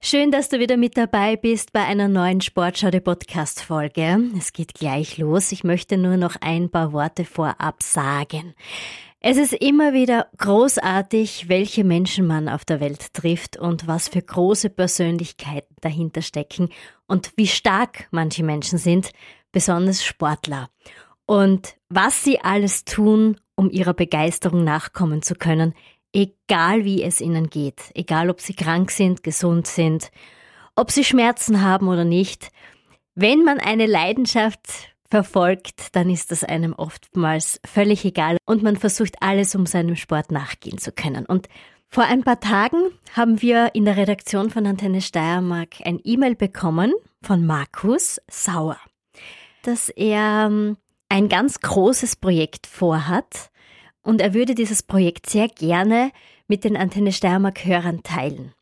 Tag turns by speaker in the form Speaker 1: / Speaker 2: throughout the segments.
Speaker 1: Schön, dass du wieder mit dabei bist bei einer neuen Sportschau der Podcast Folge. Es geht gleich los. Ich möchte nur noch ein paar Worte vorab sagen. Es ist immer wieder großartig, welche Menschen man auf der Welt trifft und was für große Persönlichkeiten dahinter stecken und wie stark manche Menschen sind, besonders Sportler. Und was sie alles tun, um ihrer Begeisterung nachkommen zu können, egal wie es ihnen geht, egal ob sie krank sind, gesund sind, ob sie Schmerzen haben oder nicht. Wenn man eine Leidenschaft verfolgt, dann ist das einem oftmals völlig egal und man versucht alles, um seinem Sport nachgehen zu können. Und vor ein paar Tagen haben wir in der Redaktion von Antenne Steiermark ein E-Mail bekommen von Markus Sauer, dass er ähm, ein ganz großes Projekt vorhat und er würde dieses Projekt sehr gerne mit den Antenne Steiermark Hörern teilen.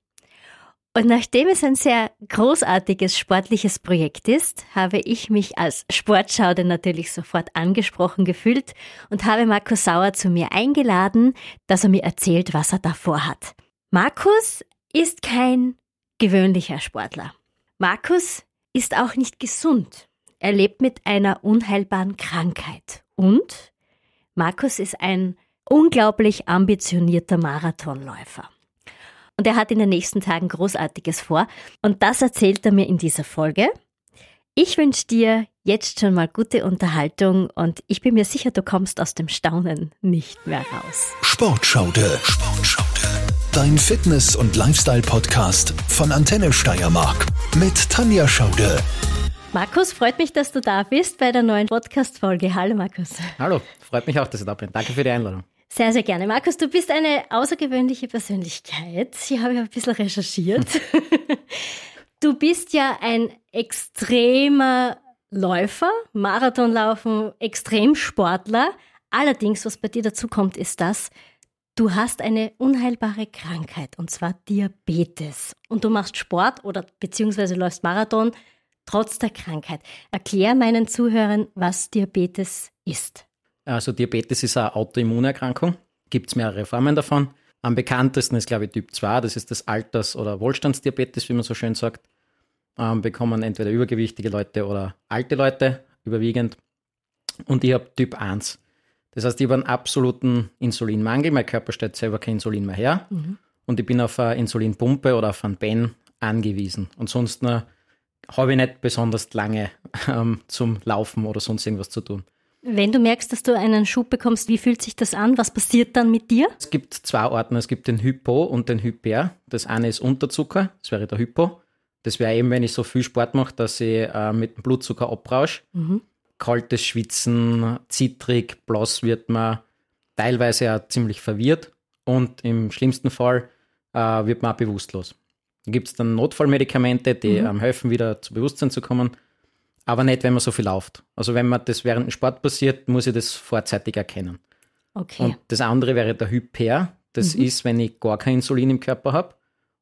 Speaker 1: Und nachdem es ein sehr großartiges sportliches Projekt ist, habe ich mich als Sportschaude natürlich sofort angesprochen gefühlt und habe Markus Sauer zu mir eingeladen, dass er mir erzählt, was er da vorhat. Markus ist kein gewöhnlicher Sportler. Markus ist auch nicht gesund. Er lebt mit einer unheilbaren Krankheit. Und Markus ist ein unglaublich ambitionierter Marathonläufer. Und er hat in den nächsten Tagen Großartiges vor. Und das erzählt er mir in dieser Folge. Ich wünsche dir jetzt schon mal gute Unterhaltung und ich bin mir sicher, du kommst aus dem Staunen nicht mehr raus.
Speaker 2: Sportschaude. Sportschaude. Dein Fitness- und Lifestyle-Podcast von Antenne Steiermark mit Tanja Schaude.
Speaker 1: Markus, freut mich, dass du da bist bei der neuen Podcast-Folge. Hallo Markus.
Speaker 3: Hallo, freut mich auch, dass ich da bin. Danke für die Einladung.
Speaker 1: Sehr, sehr gerne. Markus, du bist eine außergewöhnliche Persönlichkeit. Hier habe ich ein bisschen recherchiert. du bist ja ein extremer Läufer, Marathonlaufen, Extremsportler. Allerdings, was bei dir dazu kommt, ist das, du hast eine unheilbare Krankheit, und zwar Diabetes. Und du machst Sport oder beziehungsweise läufst Marathon trotz der Krankheit. Erklär meinen Zuhörern, was Diabetes ist.
Speaker 3: Also Diabetes ist eine Autoimmunerkrankung. Gibt es mehrere Formen davon. Am bekanntesten ist, glaube ich, Typ 2. Das ist das Alters- oder Wohlstandsdiabetes, wie man so schön sagt. Ähm, bekommen entweder übergewichtige Leute oder alte Leute überwiegend. Und ich habe Typ 1. Das heißt, ich habe einen absoluten Insulinmangel. Mein Körper stellt selber kein Insulin mehr her. Mhm. Und ich bin auf eine Insulinpumpe oder auf einen Ben angewiesen. Und sonst habe ich nicht besonders lange ähm, zum Laufen oder sonst irgendwas zu tun.
Speaker 1: Wenn du merkst, dass du einen Schub bekommst, wie fühlt sich das an? Was passiert dann mit dir?
Speaker 3: Es gibt zwei Arten. Es gibt den Hypo und den Hyper. Das eine ist Unterzucker, das wäre der Hypo. Das wäre eben, wenn ich so viel Sport mache, dass ich äh, mit dem Blutzucker abrausche. Mhm. Kaltes Schwitzen, zittrig, blass wird man, teilweise auch ziemlich verwirrt und im schlimmsten Fall äh, wird man auch bewusstlos. Gibt es dann Notfallmedikamente, die mhm. ähm, helfen, wieder zu Bewusstsein zu kommen aber nicht, wenn man so viel läuft. Also wenn man das während dem Sport passiert, muss ich das vorzeitig erkennen. Okay. Und das andere wäre der Hyper. Das mhm. ist, wenn ich gar kein Insulin im Körper habe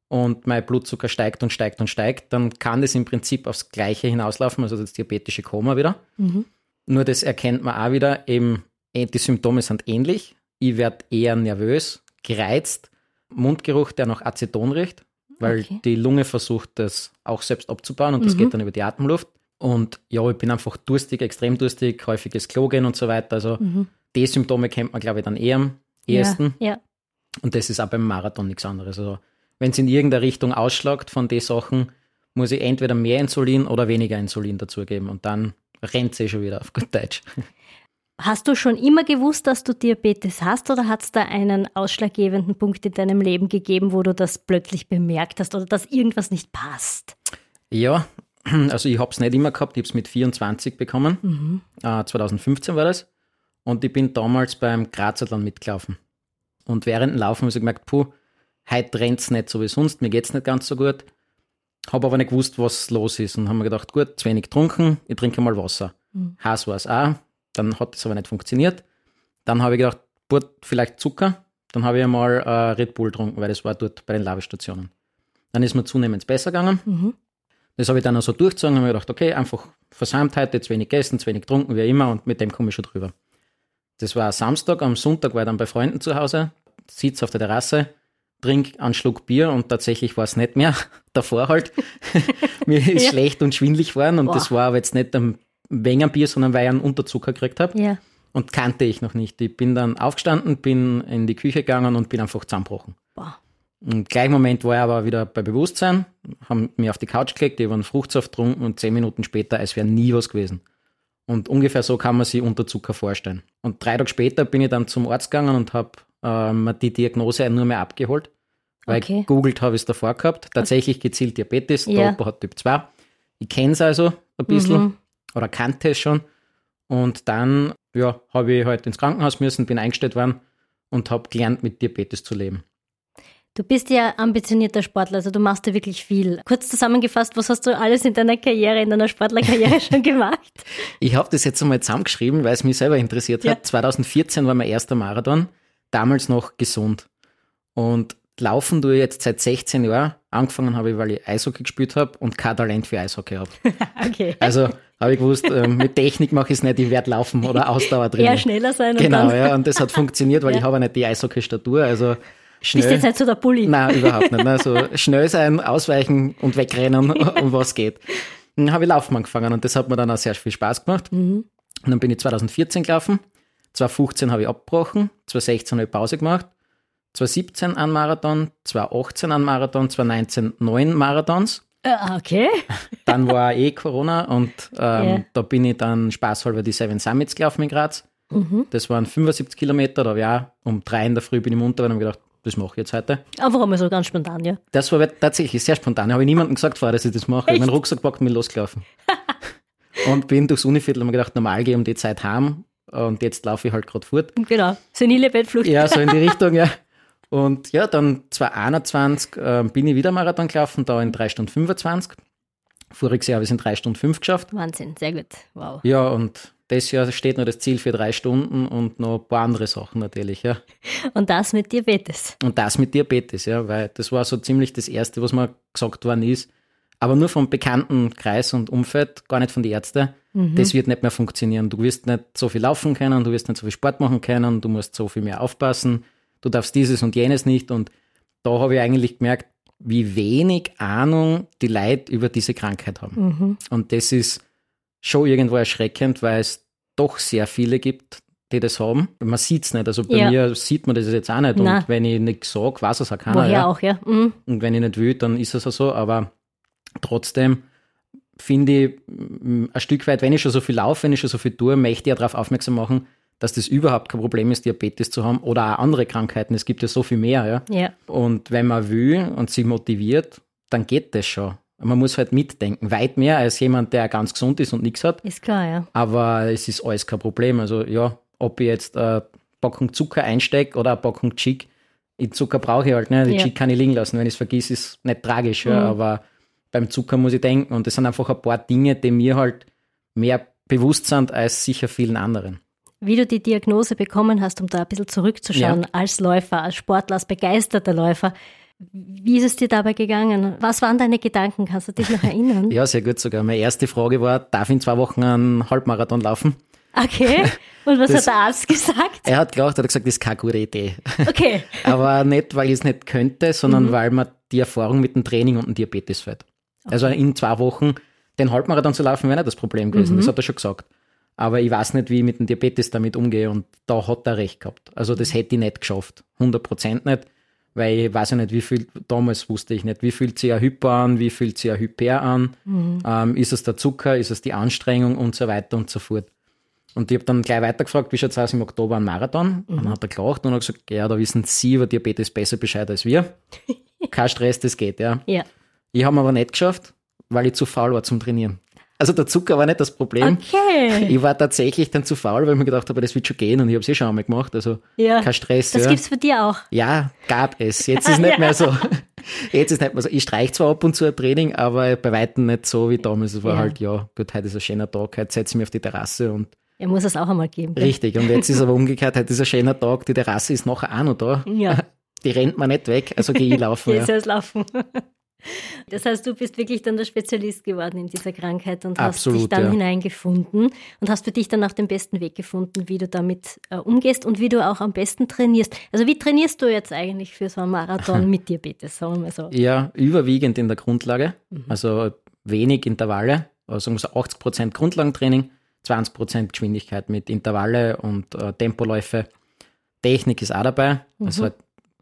Speaker 3: und mein Blutzucker steigt und steigt und steigt, dann kann das im Prinzip aufs Gleiche hinauslaufen, also das diabetische Koma wieder. Mhm. Nur das erkennt man auch wieder, eben eh, die Symptome sind ähnlich. Ich werde eher nervös, gereizt, Mundgeruch, der nach Aceton riecht, weil okay. die Lunge versucht, das auch selbst abzubauen und das mhm. geht dann über die Atemluft. Und ja, ich bin einfach durstig, extrem durstig, häufiges Klo gehen und so weiter. Also mhm. die Symptome kennt man, glaube ich, dann eher am ehesten. Ja, ja. Und das ist auch beim Marathon nichts anderes. Also wenn es in irgendeiner Richtung ausschlagt von den Sachen, muss ich entweder mehr Insulin oder weniger Insulin dazugeben. Und dann rennt eh schon wieder auf gut Deutsch.
Speaker 1: Hast du schon immer gewusst, dass du Diabetes hast oder hat es da einen ausschlaggebenden Punkt in deinem Leben gegeben, wo du das plötzlich bemerkt hast oder dass irgendwas nicht passt?
Speaker 3: Ja, also ich habe es nicht immer gehabt, ich habe es mit 24 bekommen. Mhm. Äh, 2015 war das. Und ich bin damals beim Grazathlon mitgelaufen. Und während dem Laufen habe ich gemerkt, puh, heute rennt es nicht so wie sonst, mir geht es nicht ganz so gut. Habe aber nicht gewusst, was los ist. Und habe mir gedacht, gut, zu wenig getrunken, ich trinke mal Wasser. Mhm. Heiß war es auch. Dann hat es aber nicht funktioniert. Dann habe ich gedacht, gut, vielleicht Zucker. Dann habe ich einmal äh, Red Bull getrunken, weil das war dort bei den Lavestationen. Dann ist mir zunehmend besser gegangen. Mhm. Das habe ich dann auch so durchgezogen und habe gedacht, okay, einfach Versäumtheit, jetzt wenig gegessen, zu wenig getrunken, wie immer, und mit dem komme ich schon drüber. Das war Samstag, am Sonntag war ich dann bei Freunden zu Hause, sitze auf der Terrasse trinke einen Schluck Bier und tatsächlich war es nicht mehr. Davor halt. Mir ist
Speaker 1: Ja.
Speaker 3: schlecht und schwindlig geworden und
Speaker 1: Boah.
Speaker 3: das war aber jetzt nicht ein wenig Bier, sondern weil ich einen Unterzucker gekriegt habe
Speaker 1: Ja.
Speaker 3: und kannte ich noch nicht. Ich bin dann aufgestanden, bin in die Küche gegangen und bin einfach zusammengebrochen.
Speaker 1: Boah.
Speaker 3: Im gleichen Moment war ich aber wieder bei Bewusstsein, haben mich auf die Couch gelegt, ich habe einen Fruchtsaft getrunken und zehn Minuten später, als wäre nie was gewesen. Und ungefähr so kann man sich Unterzucker vorstellen. Und drei Tage später bin ich dann zum Arzt gegangen und habe äh, mir die Diagnose nur mehr abgeholt. Weil
Speaker 1: Okay.
Speaker 3: googelt habe ich es davor gehabt. Tatsächlich gezielt Diabetes, der
Speaker 1: Ja.
Speaker 3: Opa hat Typ 2. Ich kenne es also ein bisschen
Speaker 1: Mhm.
Speaker 3: Oder kannte es schon. Und dann ja, habe ich halt ins Krankenhaus müssen, bin eingestellt worden und habe gelernt, mit Diabetes zu leben.
Speaker 1: Du bist ja ambitionierter Sportler, also du machst ja wirklich viel. Kurz zusammengefasst, was hast du alles in deiner Karriere, in deiner Sportlerkarriere schon gemacht?
Speaker 3: Ich habe das jetzt einmal zusammengeschrieben, weil es mich selber interessiert
Speaker 1: Ja.
Speaker 3: hat. 2014 war mein erster Marathon, damals noch gesund. Und laufen ich jetzt seit 16 Jahren. Angefangen habe ich, weil ich Eishockey gespielt habe und kein Talent für Eishockey habe.
Speaker 1: Okay.
Speaker 3: Also habe ich gewusst, ähm, mit Technik mache ich es nicht, ich werde laufen oder Ausdauer drin.
Speaker 1: Eher schneller sein und
Speaker 3: Genau, ja, und das hat funktioniert, weil
Speaker 1: Ja.
Speaker 3: ich habe nicht die Eishockey-Statur, also
Speaker 1: bist
Speaker 3: schnell.
Speaker 1: jetzt nicht so der Bulli.
Speaker 3: Nein, überhaupt nicht. Ne? So schnell sein, ausweichen und wegrennen, um was geht. Dann habe ich Laufen angefangen und das hat mir dann auch sehr viel Spaß gemacht. Und dann bin ich 2014 gelaufen, 2015 habe ich abgebrochen, 2016 habe ich Pause gemacht, 2017 einen Marathon, 2018 einen Marathon, 2019 neun Marathons.
Speaker 1: Ah, okay.
Speaker 3: Dann war eh Corona und ähm,
Speaker 1: Ja.
Speaker 3: da bin ich dann spaßhalber die Seven Summits gelaufen in Graz. Das waren 75 Kilometer, da habe ich auch um drei in der Früh bin ich munter und habe gedacht, das mache ich jetzt heute.
Speaker 1: Einfach einmal so ganz spontan, ja.
Speaker 3: Das war tatsächlich sehr spontan. Habe ich niemandem gesagt vorher, dass ich das mache. Ich habe meinen Rucksack gepackt und bin losgelaufen. und bin durchs Univiertel und mir gedacht, normal gehe ich um die Zeit heim und jetzt laufe ich halt gerade fort.
Speaker 1: Genau. Senile Bettflucht.
Speaker 3: Ja, so in die Richtung, ja. Und ja, dann 2021 äh, bin ich wieder Marathon gelaufen, da in 3 Stunden 25. Voriges Jahr habe ich es in 3 Stunden 5 geschafft.
Speaker 1: Wahnsinn, sehr gut. Wow.
Speaker 3: Ja, und das Jahr steht noch das Ziel für drei Stunden und noch ein paar andere Sachen natürlich, ja.
Speaker 1: Und das mit Diabetes.
Speaker 3: Und das mit Diabetes, ja, weil das war so ziemlich das Erste, was mir gesagt worden ist. Aber nur vom bekannten Kreis und Umfeld, gar nicht von den Ärzten. Das wird nicht mehr funktionieren. Du wirst nicht so viel laufen können, du wirst nicht so viel Sport machen können, du musst so viel mehr aufpassen, du darfst dieses und jenes nicht. Und da habe ich eigentlich gemerkt, wie wenig Ahnung die Leute über diese Krankheit haben. Und das ist schon irgendwo erschreckend, weil es doch sehr viele gibt, die das haben. Man sieht es nicht. Also bei
Speaker 1: Ja.
Speaker 3: mir sieht man das jetzt auch nicht.
Speaker 1: Nein.
Speaker 3: Und wenn ich nichts sage, weiß es auch keiner.
Speaker 1: Woher
Speaker 3: ja.
Speaker 1: auch, ja. Mhm.
Speaker 3: Und wenn ich nicht will, dann ist es auch so. Aber trotzdem finde ich ein Stück weit, wenn ich schon so viel laufe, wenn ich schon so viel tue, möchte ich ja darauf aufmerksam machen, dass das überhaupt kein Problem ist, Diabetes zu haben oder auch andere Krankheiten. Es gibt ja so viel mehr. Ja?
Speaker 1: Ja.
Speaker 3: Und wenn man will und sich motiviert, dann geht das schon. Man muss halt mitdenken. Weit mehr als jemand, der ganz gesund ist und nichts hat.
Speaker 1: Ist klar, ja.
Speaker 3: Aber es ist alles kein Problem. Also ja, ob ich jetzt eine Packung Zucker einstecke oder eine Packung Chick, die Zucker brauche ich halt. Ne? Die
Speaker 1: Ja.
Speaker 3: Chick kann ich liegen lassen. Wenn ich es vergiss, ist nicht tragisch. Ja?
Speaker 1: Mhm.
Speaker 3: Aber beim Zucker muss ich denken. Und das sind einfach ein paar Dinge, die mir halt mehr bewusst sind als sicher vielen anderen.
Speaker 1: Wie du die Diagnose bekommen hast, um da ein bisschen zurückzuschauen,
Speaker 3: Ja.
Speaker 1: als Läufer, als Sportler, als begeisterter Läufer. Wie ist es dir dabei gegangen? Was waren deine Gedanken? Kannst du dich noch erinnern?
Speaker 3: Ja, sehr gut sogar. Meine erste Frage war, darf ich in zwei Wochen einen Halbmarathon laufen?
Speaker 1: Okay. Und was
Speaker 3: Das-
Speaker 1: hat der Arzt gesagt?
Speaker 3: Er hat gelacht, er hat gesagt, das ist keine gute Idee.
Speaker 1: Okay.
Speaker 3: Aber nicht, weil ich es nicht könnte,
Speaker 1: Mhm.
Speaker 3: sondern weil mir die Erfahrung mit dem Training und dem Diabetes fällt. Also in zwei Wochen den Halbmarathon zu laufen, wäre nicht das Problem gewesen.
Speaker 1: Mhm.
Speaker 3: Das hat er schon gesagt. Aber ich weiß nicht, wie ich mit dem Diabetes damit umgehe und da hat er recht gehabt. Also das hätte ich nicht geschafft. 100 Prozent nicht. Weil ich weiß ja nicht, wie viel, damals wusste ich nicht, wie fühlt sich ein Hypo an, wie fühlt sich ein Hyper an,
Speaker 1: Mhm.
Speaker 3: ähm, ist es der Zucker, ist es die Anstrengung und so weiter und so fort. Und ich habe dann gleich weitergefragt, wie schaut es aus im Oktober ein Marathon? Und dann hat er gelacht und hat gesagt, ja, da wissen Sie über Diabetes besser Bescheid als wir. Kein Stress, das geht, ja.
Speaker 1: Ja.
Speaker 3: Ich habe aber nicht geschafft, weil ich zu faul war zum Trainieren. Also der Zucker war nicht das Problem.
Speaker 1: Okay.
Speaker 3: Ich war tatsächlich dann zu faul, weil ich mir gedacht habe, das wird schon gehen und ich habe es eh schon einmal gemacht. Also
Speaker 1: Ja.
Speaker 3: kein Stress.
Speaker 1: Das
Speaker 3: ja.
Speaker 1: gibt's für dir auch.
Speaker 3: Ja, gab es. Jetzt ist nicht
Speaker 1: Ja.
Speaker 3: mehr so. Jetzt ist nicht mehr so. Ich streiche zwar ab und zu ein Training, aber bei Weitem nicht so wie damals. Es war
Speaker 1: Ja.
Speaker 3: halt, ja, gut, heute ist ein schöner Tag, heute setze ich mich auf die Terrasse und
Speaker 1: Er muss es auch einmal geben.
Speaker 3: richtig. Und jetzt ist aber umgekehrt, heute ist ein schöner Tag, die Terrasse ist nachher auch noch da.
Speaker 1: Ja.
Speaker 3: Die rennt man nicht weg, also gehe ich laufen.
Speaker 1: Hier
Speaker 3: ja.
Speaker 1: es laufen. Das heißt, du bist wirklich dann der Spezialist geworden in dieser Krankheit und
Speaker 3: Absolut,
Speaker 1: hast dich dann
Speaker 3: ja.
Speaker 1: hineingefunden und hast für dich dann auch den besten Weg gefunden, wie du damit äh, umgehst und wie du auch am besten trainierst. Also wie trainierst du jetzt eigentlich für so einen Marathon mit Diabetes, sagen wir mal so?
Speaker 3: Ja, überwiegend in der Grundlage, also wenig Intervalle, also sagen wir so 80 Prozent Grundlagentraining, 20 Prozent Geschwindigkeit mit Intervalle und äh, Tempoläufe. Technik ist auch dabei, also halt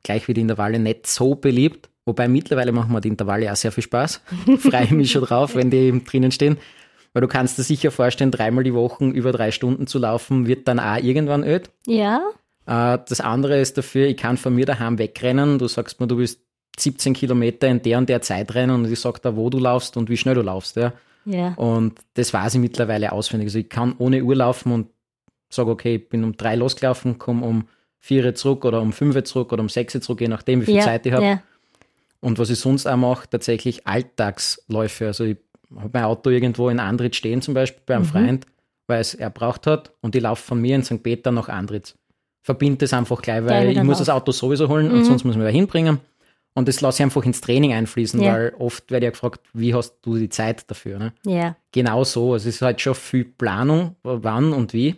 Speaker 3: gleich wie die Intervalle nicht so beliebt, wobei mittlerweile machen mir die Intervalle auch sehr viel Spaß. Freue mich schon drauf, wenn die eben drinnen stehen. Weil du kannst dir sicher vorstellen, dreimal die Woche über drei Stunden zu laufen, wird dann auch irgendwann öd.
Speaker 1: Ja,
Speaker 3: Äh, Das andere ist dafür, ich kann von mir daheim wegrennen. Du sagst mir, du willst 17 Kilometer in der und der Zeit rennen und ich sag da, wo du laufst und wie schnell du laufst. Ja.
Speaker 1: ja.
Speaker 3: Und das weiß ich mittlerweile auswendig. Also ich kann ohne Uhr laufen und sage, okay, ich bin um drei losgelaufen, komme um vier zurück oder um fünf zurück oder um sechs zurück, je nachdem, wie viel
Speaker 1: ja.
Speaker 3: Zeit ich habe.
Speaker 1: Ja.
Speaker 3: Und was ich sonst auch mache, tatsächlich Alltagsläufe. Also ich habe mein Auto irgendwo in Andritz stehen, zum Beispiel bei einem Freund, weil es er braucht hat. Und ich laufe von mir in St. Peter nach Andritz. Verbinde das einfach gleich, weil ich muss
Speaker 1: Lauf.
Speaker 3: das Auto sowieso holen und sonst muss man wieder hinbringen. Und das lasse ich einfach ins Training einfließen,
Speaker 1: Ja.
Speaker 3: weil oft werde ich ja gefragt, wie hast du die Zeit dafür? Ne?
Speaker 1: ja.
Speaker 3: Genau so. Also es ist halt schon viel Planung, wann und wie,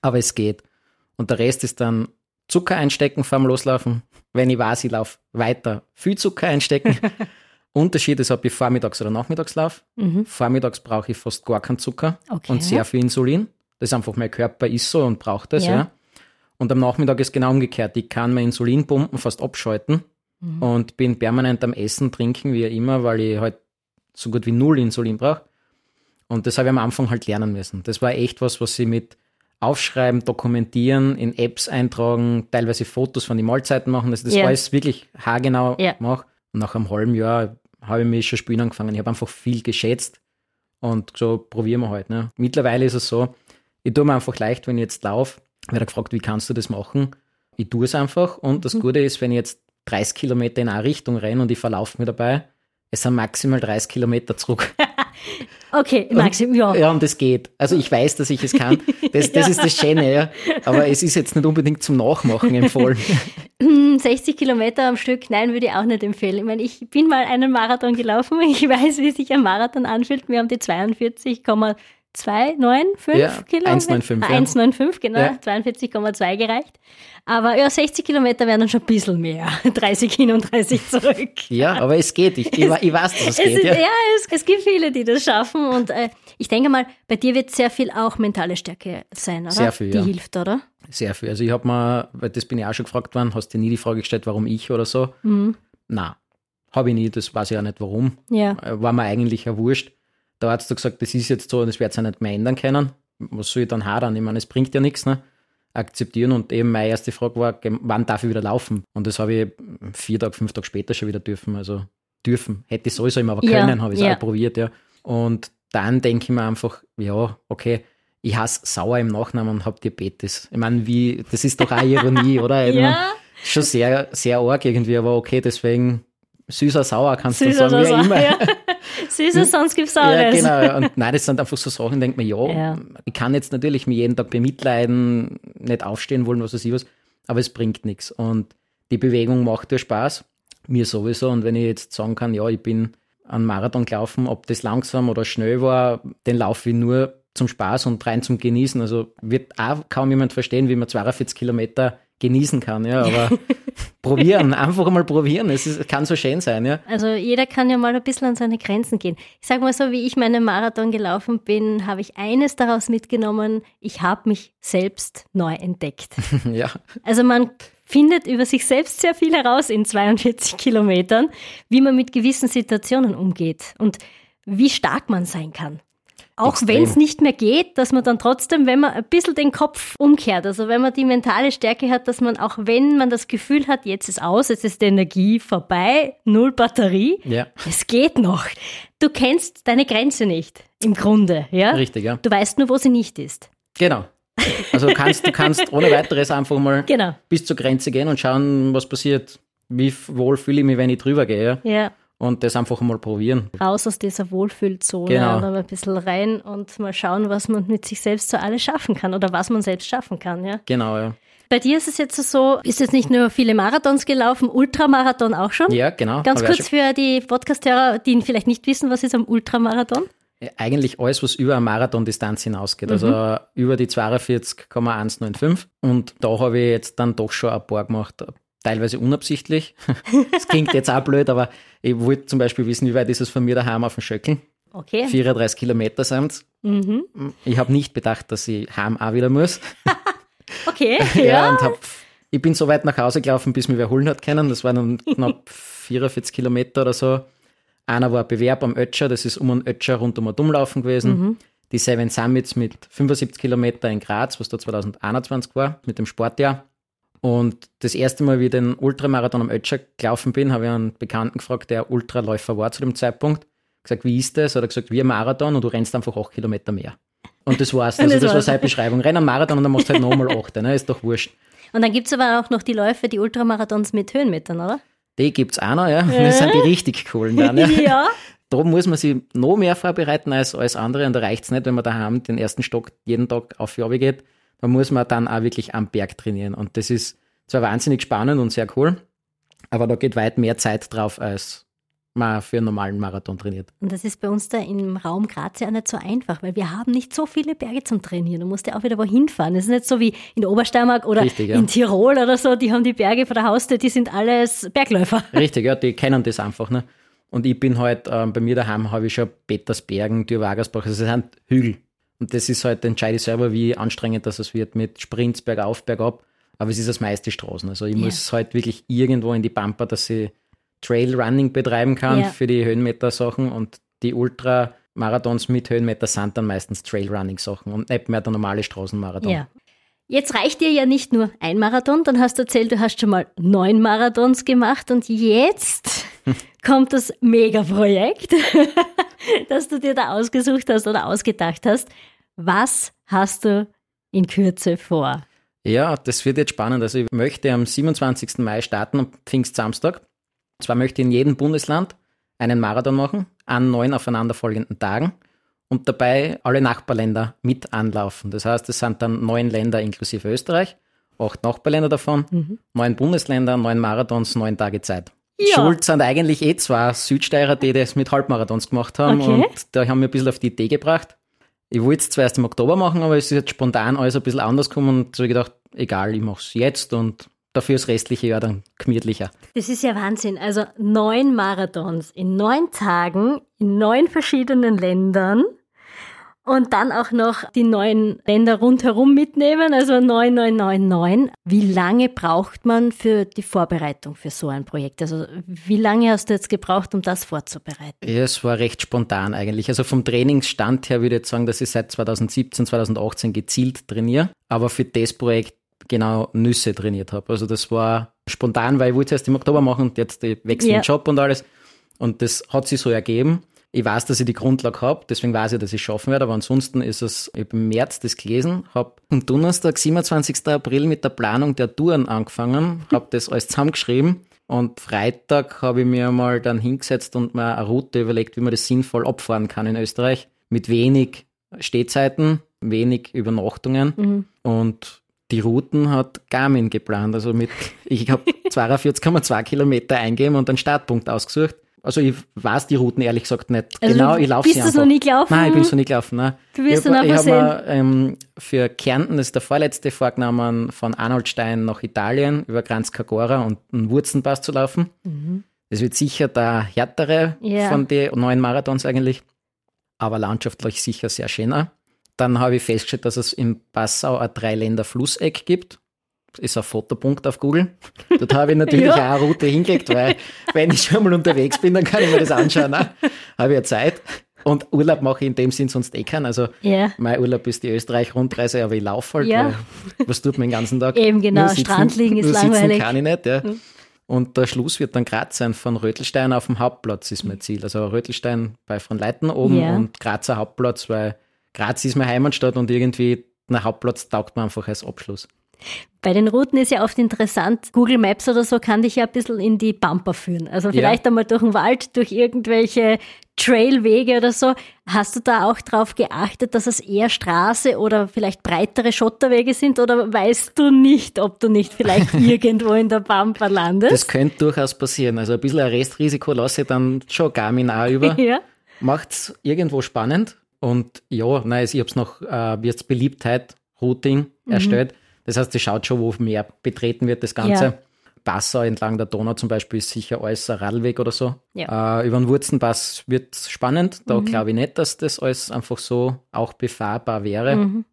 Speaker 3: aber es geht. Und der Rest ist dann Zucker einstecken vorm Loslaufen. Wenn ich weiß, ich laufe weiter, viel Zucker einstecken. Unterschied ist, ob ich vormittags oder nachmittags laufe. Vormittags brauche ich fast gar keinen Zucker
Speaker 1: Mhm. Okay.
Speaker 3: und sehr viel Insulin. Das ist einfach, mein Körper ist so und braucht das,
Speaker 1: Ja.
Speaker 3: ja. Und am Nachmittag ist genau umgekehrt. Ich kann meine Insulinpumpen fast abschalten
Speaker 1: Mhm.
Speaker 3: und bin permanent am Essen, Trinken, wie immer, weil ich halt so gut wie null Insulin brauche. Und das habe ich am Anfang halt lernen müssen. Das war echt was, was ich mit Aufschreiben, Dokumentieren, in Apps eintragen, teilweise Fotos von den Mahlzeiten machen, dass ich das
Speaker 1: Ja.
Speaker 3: alles wirklich haargenau
Speaker 1: Ja.
Speaker 3: mache. Und nach einem halben Jahr habe ich mich schon spielen angefangen. Ich habe einfach viel geschätzt und so probieren wir halt. Ne? Mittlerweile ist es so, ich tue mir einfach leicht, wenn ich jetzt laufe, werde gefragt, wie kannst du das machen? Ich tue es einfach und
Speaker 1: Mhm.
Speaker 3: das Gute ist, wenn ich jetzt 30 Kilometer in eine Richtung renne und ich verlaufe mir dabei, es sind maximal 30 Kilometer zurück.
Speaker 1: Okay, Maxim, ja.
Speaker 3: Ja, und das geht. Also ich weiß, dass ich es kann. Das, das ist das Schöne, ja. Aber es ist jetzt nicht unbedingt zum Nachmachen empfohlen.
Speaker 1: 60 Kilometer am Stück, nein, würde ich auch nicht empfehlen. Ich meine, ich bin mal einen Marathon gelaufen. Ich weiß, wie sich ein Marathon anfühlt. Wir haben die 42,295
Speaker 3: Ja,
Speaker 1: Kilometer.
Speaker 3: 1,95,
Speaker 1: Ah,
Speaker 3: ja.
Speaker 1: 1,95, genau.
Speaker 3: Ja.
Speaker 1: 42,2 gereicht. Aber ja, 60 Kilometer wären dann schon ein bisschen mehr. 30 hin und 30 zurück.
Speaker 3: Ja, aber es geht. Ich, ich, ich weiß, dass es
Speaker 1: Es
Speaker 3: geht.
Speaker 1: ist,
Speaker 3: Ja.
Speaker 1: ja, es, es gibt viele, die das schaffen. Und äh, ich denke mal, bei dir wird sehr viel auch mentale Stärke sein, oder?
Speaker 3: Sehr viel,
Speaker 1: Die
Speaker 3: ja.
Speaker 1: hilft, oder?
Speaker 3: Sehr viel. Also ich habe mal, weil das bin ich auch schon gefragt worden, hast du nie die Frage gestellt, warum ich oder so?
Speaker 1: Mhm.
Speaker 3: Na, habe ich nie, das weiß ich auch nicht warum.
Speaker 1: Ja.
Speaker 3: Äh, War mir eigentlich ja wurscht. Der Arzt hat gesagt, das ist jetzt so und das wird sich nicht mehr ändern können. Was soll ich dann hadern? Ich meine, es bringt ja nichts, ne? Akzeptieren und eben meine erste Frage war, wann darf ich wieder laufen? Und das habe ich vier Tage, fünf Tage später schon wieder dürfen. Also dürfen. Hätte ich sowieso immer, aber
Speaker 1: Ja,
Speaker 3: können, habe ich es
Speaker 1: ja.
Speaker 3: auch probiert, ja. Und dann denke ich mir einfach, ja, okay, ich hasse sauer im Nachnamen und habe Diabetes. Ich meine, wie, das ist doch auch Ironie, oder? Ich
Speaker 1: Ja.
Speaker 3: Schon sehr, sehr arg irgendwie, aber okay, deswegen süßer, sauer kannst du sagen, wie immer.
Speaker 1: Ja. Süßer, sonst gibt's
Speaker 3: Ja,
Speaker 1: Saures.
Speaker 3: genau. Und nein, das sind einfach so Sachen, denkt man, ja,
Speaker 1: Ja.
Speaker 3: ich kann jetzt natürlich mich jeden Tag bemitleiden, nicht aufstehen wollen, was weiß ich was, aber es bringt nichts. Und die Bewegung macht ja Spaß, mir sowieso. Und wenn ich jetzt sagen kann, ja, ich bin einen Marathon gelaufen, ob das langsam oder schnell war, den laufe ich nur zum Spaß und rein zum Genießen. Also wird auch kaum jemand verstehen, wie man 42 Kilometer genießen kann, ja, aber probieren, einfach mal probieren. Es ist, kann so schön sein, ja.
Speaker 1: Also jeder kann ja mal ein bisschen an seine Grenzen gehen. Ich sage mal so, wie ich meinen Marathon gelaufen bin, habe ich eines daraus mitgenommen, ich habe mich selbst neu entdeckt.
Speaker 3: ja.
Speaker 1: Also man findet über sich selbst sehr viel heraus in 42 Kilometern, wie man mit gewissen Situationen umgeht und wie stark man sein kann. Auch wenn es nicht mehr geht, dass man dann trotzdem, wenn man ein bisschen den Kopf umkehrt, also wenn man die mentale Stärke hat, dass man auch wenn man das Gefühl hat, jetzt ist aus, jetzt ist die Energie vorbei, null Batterie,
Speaker 3: Ja.
Speaker 1: es geht noch. Du kennst deine Grenze nicht, im Grunde, ja?
Speaker 3: Richtig, ja.
Speaker 1: Du weißt nur, wo sie nicht ist.
Speaker 3: Genau. Also du kannst, du kannst ohne weiteres einfach mal
Speaker 1: Genau.
Speaker 3: bis zur Grenze gehen und schauen, was passiert. Wie wohl fühle ich mich, wenn ich drüber gehe.
Speaker 1: Ja.
Speaker 3: Und das einfach mal probieren.
Speaker 1: raus aus dieser Wohlfühlzone
Speaker 3: Genau.
Speaker 1: und ein bisschen rein und mal schauen, was man mit sich selbst so alles schaffen kann oder was man selbst schaffen kann, ja.
Speaker 3: Genau, ja.
Speaker 1: Bei dir ist es jetzt so, ist jetzt nicht nur viele Marathons gelaufen, Ultramarathon auch schon?
Speaker 3: Ja, genau.
Speaker 1: Ganz kurz für die Podcast-Hörer, die vielleicht nicht wissen, was ist am Ultramarathon?
Speaker 3: Eigentlich alles, was über eine Marathondistanz hinausgeht, also mhm. über die 42,195. Und da habe ich jetzt dann doch schon ein paar gemacht, teilweise unabsichtlich. das klingt jetzt auch blöd, aber ich wollte zum Beispiel wissen, wie weit ist es von mir daheim auf dem Schöckeln.
Speaker 1: Okay.
Speaker 3: 34 Kilometer sind es. Mhm. Ich habe nicht bedacht, dass ich heim auch wieder muss.
Speaker 1: okay.
Speaker 3: ja, ja. Und hab, ich bin so weit nach Hause gelaufen, bis mir wer holen hat können. Das waren dann knapp 44 Kilometer oder so. Einer war Bewerb am Ötscher, das ist um einen Ötscher rund um ein Dummlaufen gewesen. Mhm. Die Seven Summits mit 75 Kilometer in Graz, was da 2021 war, mit dem Sportjahr. Und das erste Mal, wie ich den Ultramarathon am Ötscher gelaufen bin, habe ich einen Bekannten gefragt, der Ultraläufer war zu dem Zeitpunkt. Gesagt, wie ist das? Hat er gesagt, wie ein Marathon und du rennst einfach acht Kilometer mehr. Und das war's. Also das, das war seine Beschreibung. Renn einen Marathon und dann machst du halt nochmal acht. Ne? Ist doch wurscht.
Speaker 1: Und dann gibt es aber auch noch die Läufe, die Ultramarathons mit Höhenmetern, oder?
Speaker 3: Die gibt es auch noch, ja. ja. Das sind die richtig coolen dann. Ja. ja. Da muss man sich noch mehr vorbereiten als alles andere. Und da reicht es nicht, wenn man daheim den ersten Stock jeden Tag auf die geht. Da muss man dann auch wirklich am Berg trainieren. Und das ist zwar wahnsinnig spannend und sehr cool, aber da geht weit mehr Zeit drauf, als man für einen normalen Marathon trainiert.
Speaker 1: Und das ist bei uns da im Raum Graz ja nicht so einfach, weil wir haben nicht so viele Berge zum Trainieren. Du musst ja auch wieder wohin fahren. Das ist nicht so wie in Obersteiermark oder Richtig, ja. in Tirol oder so, die haben die Berge vor der Haustür, die sind alles Bergläufer.
Speaker 3: Richtig, ja, die kennen das einfach. Ne? Und ich bin halt, äh, bei mir daheim habe ich schon Petersbergen, Dürwagersbach, also das sind Hügel. Und das ist halt, entscheide ich selber, wie anstrengend das wird mit Sprints bergauf, bergab. Aber es ist das meiste Straßen. Also ich yeah. muss halt wirklich irgendwo in die Pampa, dass ich Trailrunning betreiben kann yeah. für die Höhenmeter-Sachen und die Ultramarathons mit Höhenmeter sind dann meistens Trailrunning-Sachen und nicht mehr der normale Straßenmarathon.
Speaker 1: Ja. Jetzt reicht dir ja nicht nur ein Marathon, dann hast du erzählt, du hast schon mal neun Marathons gemacht und jetzt kommt das Megaprojekt, das du dir da ausgesucht hast oder ausgedacht hast. Was hast du in Kürze vor?
Speaker 3: Ja, das wird jetzt spannend. Also ich möchte am 27. Mai starten, am Pfingstsamstag. Und zwar möchte ich in jedem Bundesland einen Marathon machen, an neun aufeinanderfolgenden Tagen und dabei alle Nachbarländer mit anlaufen. Das heißt, es sind dann neun Länder inklusive Österreich, acht Nachbarländer davon, mhm. neun Bundesländer, neun Marathons, neun Tage Zeit. Ja. Schuld sind eigentlich eh zwei Südsteirer, die das mit Halbmarathons gemacht haben okay. und da haben wir ein bisschen auf die Idee gebracht. Ich wollte es zuerst im Oktober machen, aber es ist jetzt spontan alles ein bisschen anders gekommen und so gedacht, egal, ich mache es jetzt und dafür das restliche Jahr dann gemütlicher.
Speaker 1: Das ist ja Wahnsinn. Also neun Marathons in neun Tagen in neun verschiedenen Ländern und dann auch noch die neuen Länder rundherum mitnehmen, also 9999. Wie lange braucht man für die Vorbereitung für so ein Projekt? Also wie lange hast du jetzt gebraucht, um das vorzubereiten?
Speaker 3: Ja, es war recht spontan eigentlich. Also vom Trainingsstand her würde ich jetzt sagen, dass ich seit 2017, 2018 gezielt trainiere, aber für das Projekt genau Nüsse trainiert habe. Also das war spontan, weil ich wollte es erst im Oktober machen und jetzt wechseln ja. den Job und alles. Und das hat sich so ergeben. Ich weiß, dass ich die Grundlage habe, deswegen weiß ich, dass ich es schaffen werde, aber ansonsten ist es, ich habe im März das gelesen, habe am Donnerstag, 27. April mit der Planung der Touren angefangen, habe das alles zusammengeschrieben und Freitag habe ich mir mal dann hingesetzt und mir eine Route überlegt, wie man das sinnvoll abfahren kann in Österreich, mit wenig Stehzeiten, wenig Übernachtungen mhm. und die Routen hat Garmin geplant. Also mit, ich habe 42,2 Kilometer eingeben und einen Startpunkt ausgesucht. Also ich weiß die Routen ehrlich gesagt nicht also genau. Ich laufe sie einfach.
Speaker 1: Bist du noch nie gelaufen?
Speaker 3: Nein, ich bin so nie gelaufen. Nein.
Speaker 1: Du wirst ich, noch Ich habe mir
Speaker 3: ähm, für Kärnten, das ist der vorletzte, vorgenommen, von Arnoldstein nach Italien über Granz Cagora und einen Wurzenpass zu laufen. Mhm. Das wird sicher der härtere yeah. von den neuen Marathons eigentlich, aber landschaftlich sicher sehr schöner. Dann habe ich festgestellt, dass es in Passau ein Dreiländer-Flusseck gibt. Ist ein Fotopunkt auf Google. Dort habe ich natürlich ja. auch eine Route hingelegt, weil wenn ich schon mal unterwegs bin, dann kann ich mir das anschauen. Ne? Habe ich ja Zeit. Und Urlaub mache ich in dem Sinn sonst eh keinen. Also yeah. mein Urlaub ist die Österreich-Rundreise, aber ich laufe halt. Ja. was tut man den ganzen Tag?
Speaker 1: Eben genau, nur sitzen, Strand liegen ist langweilig.
Speaker 3: kann ich nicht. Ja. Und der Schluss wird dann Graz sein, von Rötelstein auf dem Hauptplatz ist mein Ziel. Also Rötelstein bei von Leiten oben yeah. und Grazer Hauptplatz, weil Graz ist meine Heimatstadt und irgendwie der Hauptplatz taugt mir einfach als Abschluss.
Speaker 1: Bei den Routen ist ja oft interessant, Google Maps oder so kann dich ja ein bisschen in die Bumper führen. Also vielleicht ja. einmal durch den Wald, durch irgendwelche Trailwege oder so. Hast du da auch darauf geachtet, dass es eher Straße oder vielleicht breitere Schotterwege sind oder weißt du nicht, ob du nicht vielleicht irgendwo in der Bumper landest?
Speaker 3: Das könnte durchaus passieren. Also ein bisschen ein Restrisiko lasse ich dann schon Garmin auch über. Ja. Macht es irgendwo spannend. Und ja, nein, ich habe es noch äh, jetzt Beliebtheit, Routing mhm. erstellt. Das heißt, es schaut schon, wo mehr betreten wird, das Ganze. Ja. Passau entlang der Donau zum Beispiel ist sicher alles ein Radweg oder so. Ja. Äh, über den Wurzenpass wird es spannend. Da mhm. glaube ich nicht, dass das alles einfach so auch befahrbar wäre. Mhm.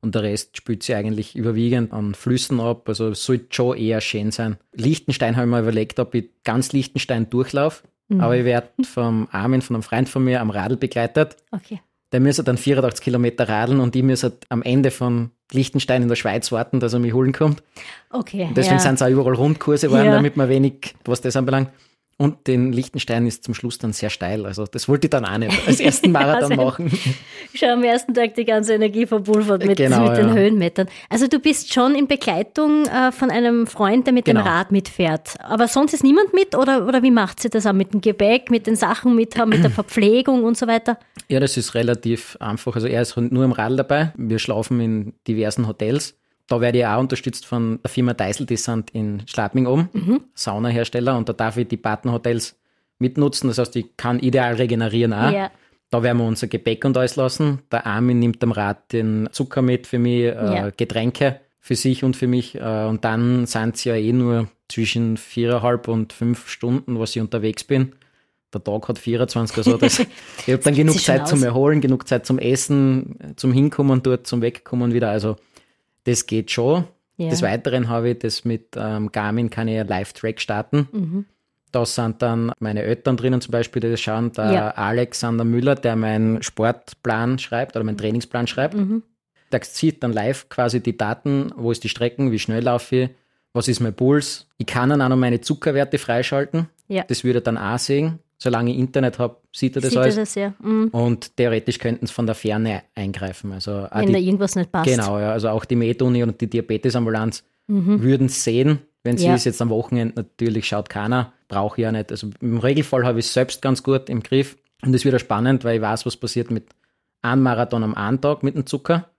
Speaker 3: Und der Rest spielt sich eigentlich überwiegend an Flüssen ab. Also sollte schon eher schön sein. Liechtenstein habe ich mir überlegt, ob ich ganz Liechtenstein durchlaufe. Mhm. Aber ich werde vom Armin, von einem Freund von mir, am Radl begleitet. Okay. Der müsste dann 84 Kilometer radeln und ich müsste am Ende von Liechtenstein in der Schweiz warten, dass er mich holen kommt. Okay. Und deswegen ja. sind es auch überall Rundkurse geworden, ja. damit man wenig, was das anbelangt. Und den Lichtenstein ist zum Schluss dann sehr steil. Also das wollte ich dann auch nicht als ersten Marathon also, machen.
Speaker 1: Schon am ersten Tag die ganze Energie verpulvert mit, genau, mit den ja. Höhenmetern. Also du bist schon in Begleitung äh, von einem Freund, der mit genau. dem Rad mitfährt. Aber sonst ist niemand mit oder, oder wie macht sie das auch mit dem Gepäck, mit den Sachen mit, mit der Verpflegung und so weiter?
Speaker 3: Ja, das ist relativ einfach. Also er ist nur im Rad dabei. Wir schlafen in diversen Hotels. Da werde ich auch unterstützt von der Firma Deiseldesant in Schladming oben, mhm. Saunahersteller, und da darf ich die Partnerhotels mitnutzen. Das heißt, ich kann ideal regenerieren auch. Ja. Da werden wir unser Gepäck und alles lassen. Der Armin nimmt am Rad den Zucker mit für mich, äh, ja. Getränke für sich und für mich. Äh, und dann sind es ja eh nur zwischen viereinhalb und fünf Stunden, was ich unterwegs bin. Der Tag hat 24, also das, ich habe dann genug Zeit zum Erholen, genug Zeit zum Essen, zum Hinkommen dort, zum Wegkommen wieder. Also das geht schon. Ja. Des Weiteren habe ich das mit ähm, Garmin, kann ich ja Live-Track starten. Mhm. Da sind dann meine Eltern drinnen zum Beispiel, die das schauen. Der ja. Alexander Müller, der meinen Sportplan schreibt oder meinen Trainingsplan schreibt. Mhm. Der zieht dann live quasi die Daten, wo ist die Strecken, wie schnell laufe ich, was ist mein Puls. Ich kann dann auch noch meine Zuckerwerte freischalten. Ja. Das würde er dann auch sehen solange ich Internet habe, sieht er das sieht alles. Er das, ja. Mhm. Und theoretisch könnten es von der Ferne eingreifen. Also
Speaker 1: Wenn
Speaker 3: die,
Speaker 1: da irgendwas nicht passt.
Speaker 3: Genau, ja. Also auch die Med-Uni und die Diabetesambulanz mhm. würden es sehen. Wenn sie ja. es jetzt am Wochenende natürlich schaut keiner, brauche ich ja nicht. Also im Regelfall habe ich es selbst ganz gut im Griff. Und es wird auch spannend, weil ich weiß, was passiert mit einem Marathon am einen Tag mit dem Zucker.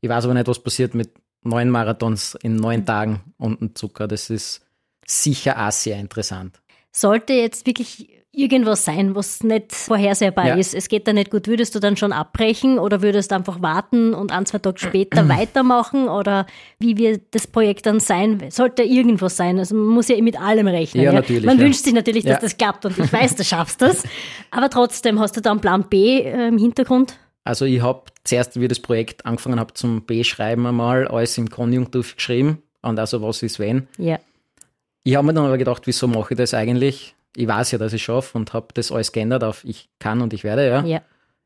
Speaker 3: Ich weiß aber nicht, was passiert mit neun Marathons in neun Tagen und dem Zucker. Das ist sicher auch sehr interessant.
Speaker 1: Sollte jetzt wirklich irgendwas sein, was nicht vorhersehbar ja. ist. Es geht da nicht gut. Würdest du dann schon abbrechen oder würdest du einfach warten und ein, zwei Tage später weitermachen? Oder wie wird das Projekt dann sein? Sollte irgendwas sein? Also man muss ja mit allem rechnen. Ja, ja? Natürlich, man ja. wünscht sich natürlich, dass das klappt und ich weiß, du schaffst das. Aber trotzdem, hast du da einen Plan B äh, im Hintergrund?
Speaker 3: Also ich habe zuerst, wie ich das Projekt angefangen habe zum B-Schreiben einmal, alles im Konjunktiv geschrieben und also was ist wenn. Ja. Ich habe mir dann aber gedacht, wieso mache ich das eigentlich? ich weiß ja, dass ich schaffe und habe das alles geändert auf ich kann und ich werde, ja. ja.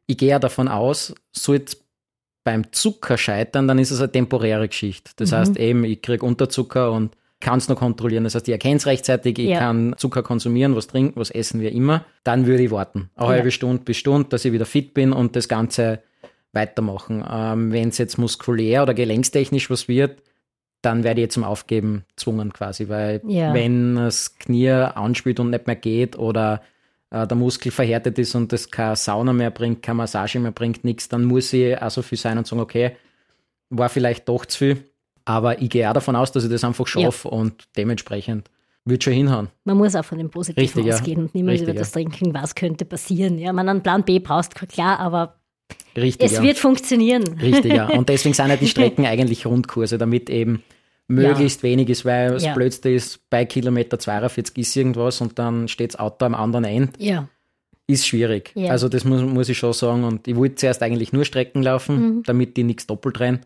Speaker 3: Ich gehe ja davon aus, sollte beim Zucker scheitern, dann ist es eine temporäre Geschichte. Das mhm. heißt eben, ich kriege Unterzucker und kann es noch kontrollieren. Das heißt, ich erkenne es rechtzeitig, ich ja. kann Zucker konsumieren, was trinken, was essen wir immer. Dann würde ich warten. Eine ja. halbe Stunde bis Stunde, dass ich wieder fit bin und das Ganze weitermachen. Ähm, Wenn es jetzt muskulär oder gelenkstechnisch was wird, dann werde ich zum Aufgeben gezwungen quasi, weil ja. wenn das Knie anspielt und nicht mehr geht oder äh, der Muskel verhärtet ist und das keine Sauna mehr bringt, keine Massage mehr bringt, nichts, dann muss ich auch so viel sein und sagen, okay, war vielleicht doch zu viel, aber ich gehe auch davon aus, dass ich das einfach schaffe ja. und dementsprechend wird schon hinhauen.
Speaker 1: Man muss auch von dem Positiven Richtig, ausgehen ja. und niemals Richtig, über das Trinken, was könnte passieren. Ja, man einen Plan B brauchst, klar, aber Richtig, es ja. wird funktionieren.
Speaker 3: Richtig, ja. Und deswegen sind ja die Strecken eigentlich Rundkurse, damit eben möglichst ja. wenig ist, weil das ja. Blödste ist, bei Kilometer 42 ist irgendwas und dann steht das Auto am anderen Ende. Ja. Ist schwierig. Ja. Also das muss, muss ich schon sagen. Und ich wollte zuerst eigentlich nur Strecken laufen, mhm. damit die nichts doppelt rennen.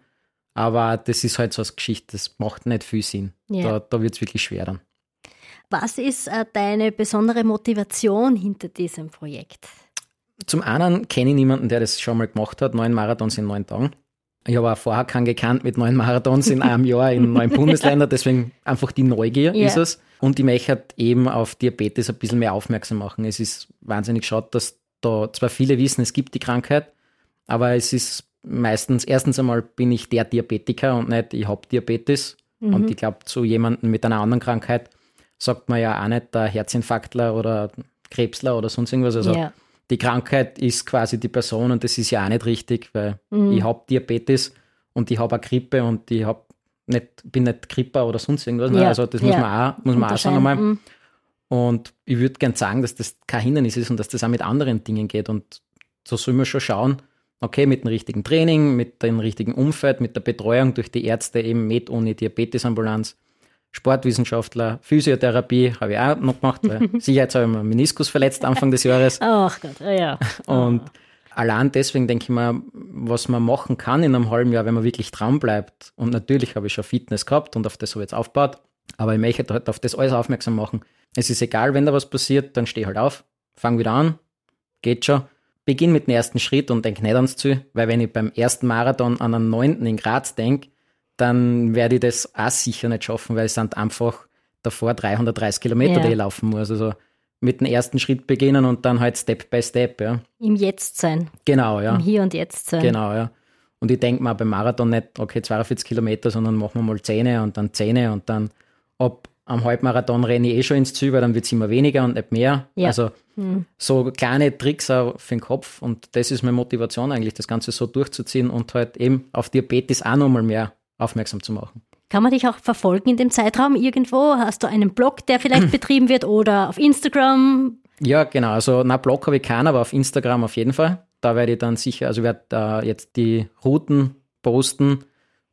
Speaker 3: Aber das ist halt so eine Geschichte, das macht nicht viel Sinn. Da, da wird es wirklich schwer dann.
Speaker 1: Was ist äh, deine besondere Motivation hinter diesem Projekt?
Speaker 3: Zum einen kenne ich niemanden, der das schon mal gemacht hat, neun Marathons in neun Tagen. Ich habe auch vorher keinen gekannt mit neun Marathons in einem Jahr in neun Bundesländern, deswegen einfach die Neugier yeah. ist es. Und ich möchte halt eben auf Diabetes ein bisschen mehr aufmerksam machen. Es ist wahnsinnig schade, dass da zwar viele wissen, es gibt die Krankheit, aber es ist meistens, erstens einmal bin ich der Diabetiker und nicht, ich habe Diabetes. Mhm. Und ich glaube, zu jemandem mit einer anderen Krankheit sagt man ja auch nicht der Herzinfarktler oder Krebsler oder sonst irgendwas. Also ja. Die Krankheit ist quasi die Person und das ist ja auch nicht richtig, weil mhm. ich habe Diabetes und ich habe eine Grippe und ich hab nicht, bin nicht Gripper oder sonst irgendwas. Ne? Ja. Also das muss man auch, muss man auch sagen einmal. Mhm. Und ich würde gerne sagen, dass das kein Hindernis ist und dass das auch mit anderen Dingen geht. Und so soll man schon schauen, okay, mit dem richtigen Training, mit dem richtigen Umfeld, mit der Betreuung durch die Ärzte, eben Med-Uni, Diabetesambulanz, Sportwissenschaftler, Physiotherapie habe ich auch noch gemacht, weil sicher habe ich mir Meniskus verletzt Anfang des Jahres.
Speaker 1: Ach Gott, ja.
Speaker 3: Und allein deswegen denke ich mal, was man machen kann in einem halben Jahr, wenn man wirklich dran bleibt. Und natürlich habe ich schon Fitness gehabt und auf das habe ich jetzt aufgebaut, aber ich möchte halt auf das alles aufmerksam machen. Es ist egal, wenn da was passiert, dann steh halt auf, fang wieder an, geht schon. Beginn mit dem ersten Schritt und denk nicht ans Ziel, weil wenn ich beim ersten Marathon an einen neunten in Graz denke, dann werde ich das auch sicher nicht schaffen, weil es sind einfach davor 330 Kilometer, ja. die ich laufen muss. Also mit dem ersten Schritt beginnen und dann halt Step by Step, ja.
Speaker 1: Im Jetzt sein.
Speaker 3: Genau, ja.
Speaker 1: Im Hier und Jetzt sein.
Speaker 3: Genau, ja. Und ich denke mal beim Marathon nicht, okay, 42 Kilometer, sondern machen wir mal Zähne und dann Zähne und dann ab am Halbmarathon renne ich eh schon ins Ziel, weil dann wird es immer weniger und nicht mehr. Ja. Also hm. so kleine Tricks auch für den Kopf und das ist meine Motivation eigentlich, das Ganze so durchzuziehen und halt eben auf Diabetes auch nochmal mehr aufmerksam zu machen.
Speaker 1: Kann man dich auch verfolgen in dem Zeitraum irgendwo? Hast du einen Blog, der vielleicht betrieben wird oder auf Instagram?
Speaker 3: Ja, genau. Also, na, Blog habe ich keinen, aber auf Instagram auf jeden Fall. Da werde ich dann sicher, also ich werde da jetzt die Routen posten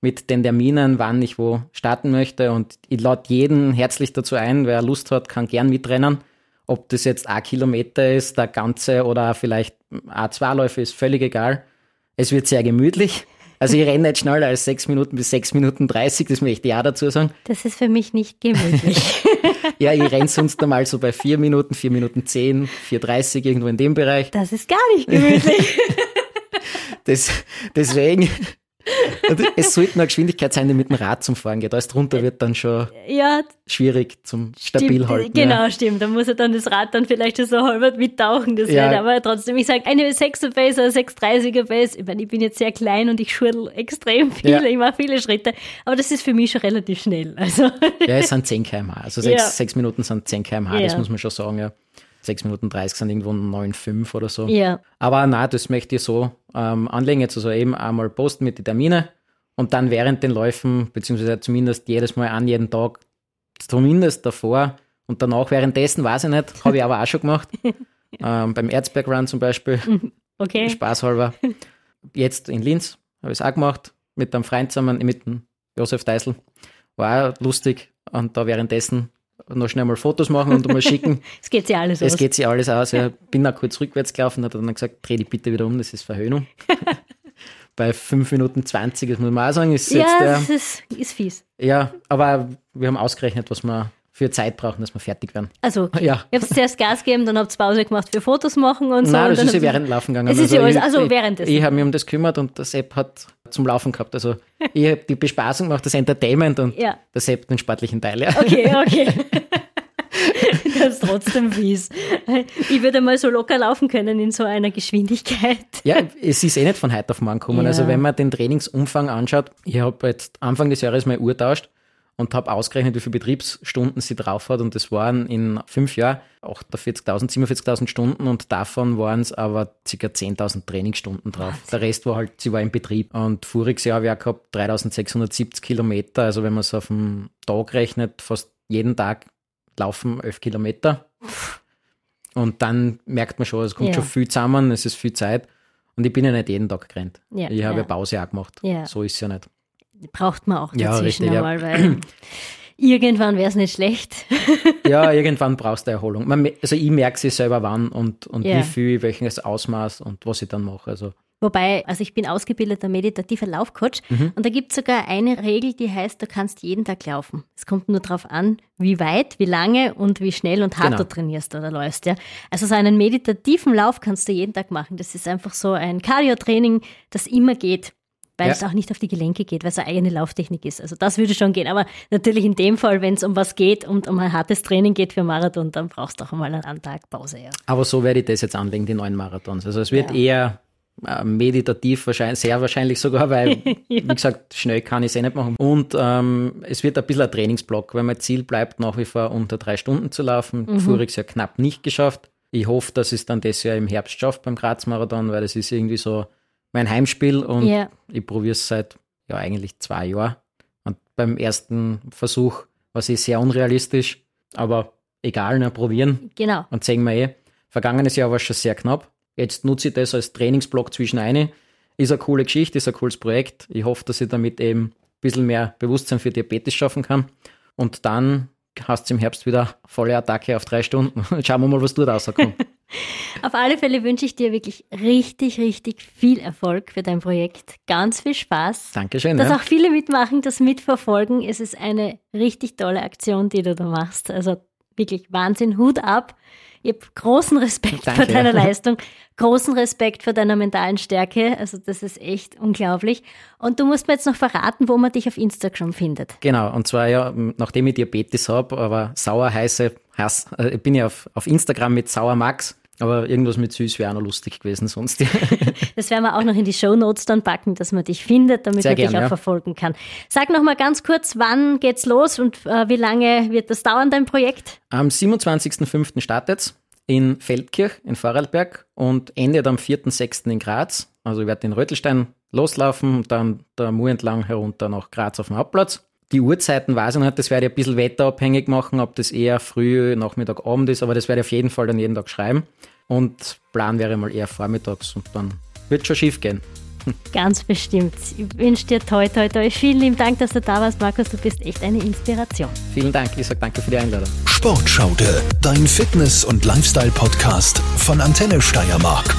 Speaker 3: mit den Terminen, wann ich wo starten möchte. Und ich lade jeden herzlich dazu ein, wer Lust hat, kann gern mitrennen. Ob das jetzt ein Kilometer ist, der ganze oder vielleicht A2-Läufe, ist völlig egal. Es wird sehr gemütlich. Also ich renne nicht schneller als sechs Minuten bis sechs Minuten dreißig, das möchte ich auch dazu sagen.
Speaker 1: Das ist für mich nicht gemütlich.
Speaker 3: ja, ich renne sonst einmal so bei vier Minuten, vier Minuten zehn, vier dreißig, irgendwo in dem Bereich.
Speaker 1: Das ist gar nicht gemütlich.
Speaker 3: das, deswegen es sollte eine Geschwindigkeit sein, die mit dem Rad zum Fahren geht. Alles drunter wird dann schon ja, schwierig zum stabil
Speaker 1: stimmt,
Speaker 3: halten.
Speaker 1: Genau, ja. stimmt. Da muss er dann das Rad dann vielleicht so halb mittauchen. Das ja. aber trotzdem, ich sage, eine 6er Pace oder 630er Pace. Ich, meine, ich bin jetzt sehr klein und ich schurl extrem viel. Ja. Ich mache viele Schritte. Aber das ist für mich schon relativ schnell. Also.
Speaker 3: Ja, es sind 10 km/h. Also 6 ja. Minuten sind 10 km/h, das muss man schon sagen, ja. 6 Minuten 30 sind irgendwo 9,5 oder so.
Speaker 1: Ja.
Speaker 3: Aber na, das möchte ich so ähm, anlegen, jetzt also eben einmal posten mit den Terminen und dann während den Läufen, beziehungsweise zumindest jedes Mal an, jeden Tag, zumindest davor und danach währenddessen, weiß ich nicht, habe ich aber auch schon gemacht. ähm, beim Erzberg Run zum Beispiel.
Speaker 1: Okay.
Speaker 3: Spaßhalber. Jetzt in Linz habe ich es auch gemacht, mit einem Freund zusammen, mit dem Josef Deisel. War auch lustig und da währenddessen noch schnell mal Fotos machen und mal schicken.
Speaker 1: es geht sich alles aus.
Speaker 3: Es geht sich alles aus. Ja, bin auch kurz rückwärts gelaufen, hat dann gesagt, dreh die bitte wieder um, das ist Verhöhnung. Bei 5 Minuten 20, das muss man auch sagen, ist
Speaker 1: ja,
Speaker 3: jetzt
Speaker 1: der. das ist, ist fies.
Speaker 3: Ja, aber wir haben ausgerechnet, was wir für Zeit brauchen, dass wir fertig werden.
Speaker 1: Also, okay. ja. Ihr habt zuerst Gas gegeben, dann habt ihr Pause gemacht für Fotos machen und so.
Speaker 3: Nein,
Speaker 1: das
Speaker 3: ist ja während Laufen gegangen.
Speaker 1: Es ist also, ja alles, also während
Speaker 3: des. Ich habe mich um das gekümmert und der Sepp hat zum Laufen gehabt. Also ich habe die Bespaßung gemacht, das Entertainment und ja. der Sepp den sportlichen Teil. Ja.
Speaker 1: Okay, okay. das ist trotzdem fies. Ich würde mal so locker laufen können in so einer Geschwindigkeit.
Speaker 3: Ja, es ist eh nicht von heute auf morgen gekommen. Ja. Also wenn man den Trainingsumfang anschaut, ich habe jetzt Anfang des Jahres mal Uhr tauscht und habe ausgerechnet, wie viele Betriebsstunden sie drauf hat. Und das waren in fünf Jahren 48.000, 47.000 Stunden und davon waren es aber ca. 10.000 Trainingsstunden drauf. Wahnsinn. Der Rest war halt, sie war im Betrieb. Und voriges Jahr habe ich auch gehabt 3.670 Kilometer. Also wenn man es auf den Tag rechnet, fast jeden Tag laufen 11 Kilometer. Und dann merkt man schon, es kommt ja. schon viel zusammen, es ist viel Zeit. Und ich bin ja nicht jeden Tag gerannt. Ja, ich habe ja. Pause auch gemacht. So ist es ja nicht.
Speaker 1: Braucht man auch dazwischen ja, einmal, weil irgendwann wäre es nicht schlecht.
Speaker 3: ja, irgendwann brauchst du Erholung. Man, also ich merke es selber wann und, und wie viel, welches Ausmaß und was ich dann mache. Also
Speaker 1: Wobei, also ich bin ausgebildeter meditativer Laufcoach mhm. und da gibt es sogar eine Regel, die heißt, du kannst jeden Tag laufen. Es kommt nur darauf an, wie weit, wie lange und wie schnell und hart genau. du trainierst oder läufst. Ja. Also so einen meditativen Lauf kannst du jeden Tag machen. Das ist einfach so ein Cardio-Training, das immer geht. Weil ja. es auch nicht auf die Gelenke geht, weil es eine eigene Lauftechnik ist. Also das würde schon gehen. Aber natürlich in dem Fall, wenn es um was geht und um ein hartes Training geht für Marathon, dann brauchst du auch einmal einen Tag Pause. Ja.
Speaker 3: Aber so werde ich das jetzt anlegen, die neuen Marathons. Also es wird ja. eher äh, meditativ wahrscheinlich, sehr wahrscheinlich sogar, weil, ja. wie gesagt, schnell kann ich es eh nicht machen. Und ähm, es wird ein bisschen ein Trainingsblock, weil mein Ziel bleibt nach wie vor unter drei Stunden zu laufen. Mhm. Voriges Jahr knapp nicht geschafft. Ich hoffe, dass es dann das Jahr im Herbst schafft beim Graz-Marathon, weil das ist irgendwie so mein Heimspiel und ja. ich probiere es seit ja eigentlich zwei Jahren. Und beim ersten Versuch war es eh sehr unrealistisch, aber egal, ne, probieren.
Speaker 1: Genau.
Speaker 3: Und sehen wir eh. Vergangenes Jahr war es schon sehr knapp. Jetzt nutze ich das als Trainingsblock zwischen eine. Ist eine coole Geschichte, ist ein cooles Projekt. Ich hoffe, dass ich damit eben ein bisschen mehr Bewusstsein für Diabetes schaffen kann. Und dann hast du im Herbst wieder volle Attacke auf drei Stunden. Schauen wir mal, was dort rauskommt.
Speaker 1: auf alle Fälle wünsche ich dir wirklich richtig, richtig viel Erfolg für dein Projekt. Ganz viel Spaß.
Speaker 3: Dankeschön.
Speaker 1: Dass
Speaker 3: ja.
Speaker 1: auch viele mitmachen, das mitverfolgen. Es ist eine richtig tolle Aktion, die du da machst. Also wirklich Wahnsinn, Hut ab. Ich habe großen Respekt Danke. vor deiner Leistung, großen Respekt vor deiner mentalen Stärke. Also das ist echt unglaublich. Und du musst mir jetzt noch verraten, wo man dich auf Instagram findet.
Speaker 3: Genau, und zwar ja, nachdem ich Diabetes habe, aber sauer heiße, heiß, äh, bin ich auf, auf Instagram mit Sauermax. Aber irgendwas mit süß wäre auch noch lustig gewesen sonst.
Speaker 1: das werden wir auch noch in die Show Notes dann packen, dass man dich findet, damit Sehr man gern, dich auch ja. verfolgen kann. Sag noch mal ganz kurz, wann geht's los und äh, wie lange wird das dauern, dein Projekt?
Speaker 3: Am 27.05. startet in Feldkirch in Vorarlberg und endet am 4.06. in Graz. Also ich werde in Rötelstein loslaufen und dann der Mur entlang herunter nach Graz auf dem Hauptplatz. Die Uhrzeiten weiß ich nicht, das werde ich ein bisschen wetterabhängig machen, ob das eher früh, Nachmittag, Abend ist, aber das werde ich auf jeden Fall dann jeden Tag schreiben. Und Plan wäre mal eher vormittags und dann wird schon schief gehen.
Speaker 1: Ganz bestimmt. Ich wünsche dir toi, toi, toi. Vielen lieben Dank, dass du da warst, Markus. Du bist echt eine Inspiration.
Speaker 3: Vielen Dank. Ich sage danke für die Einladung.
Speaker 2: Sportschaude, dein Fitness- und Lifestyle-Podcast von Antenne Steiermark.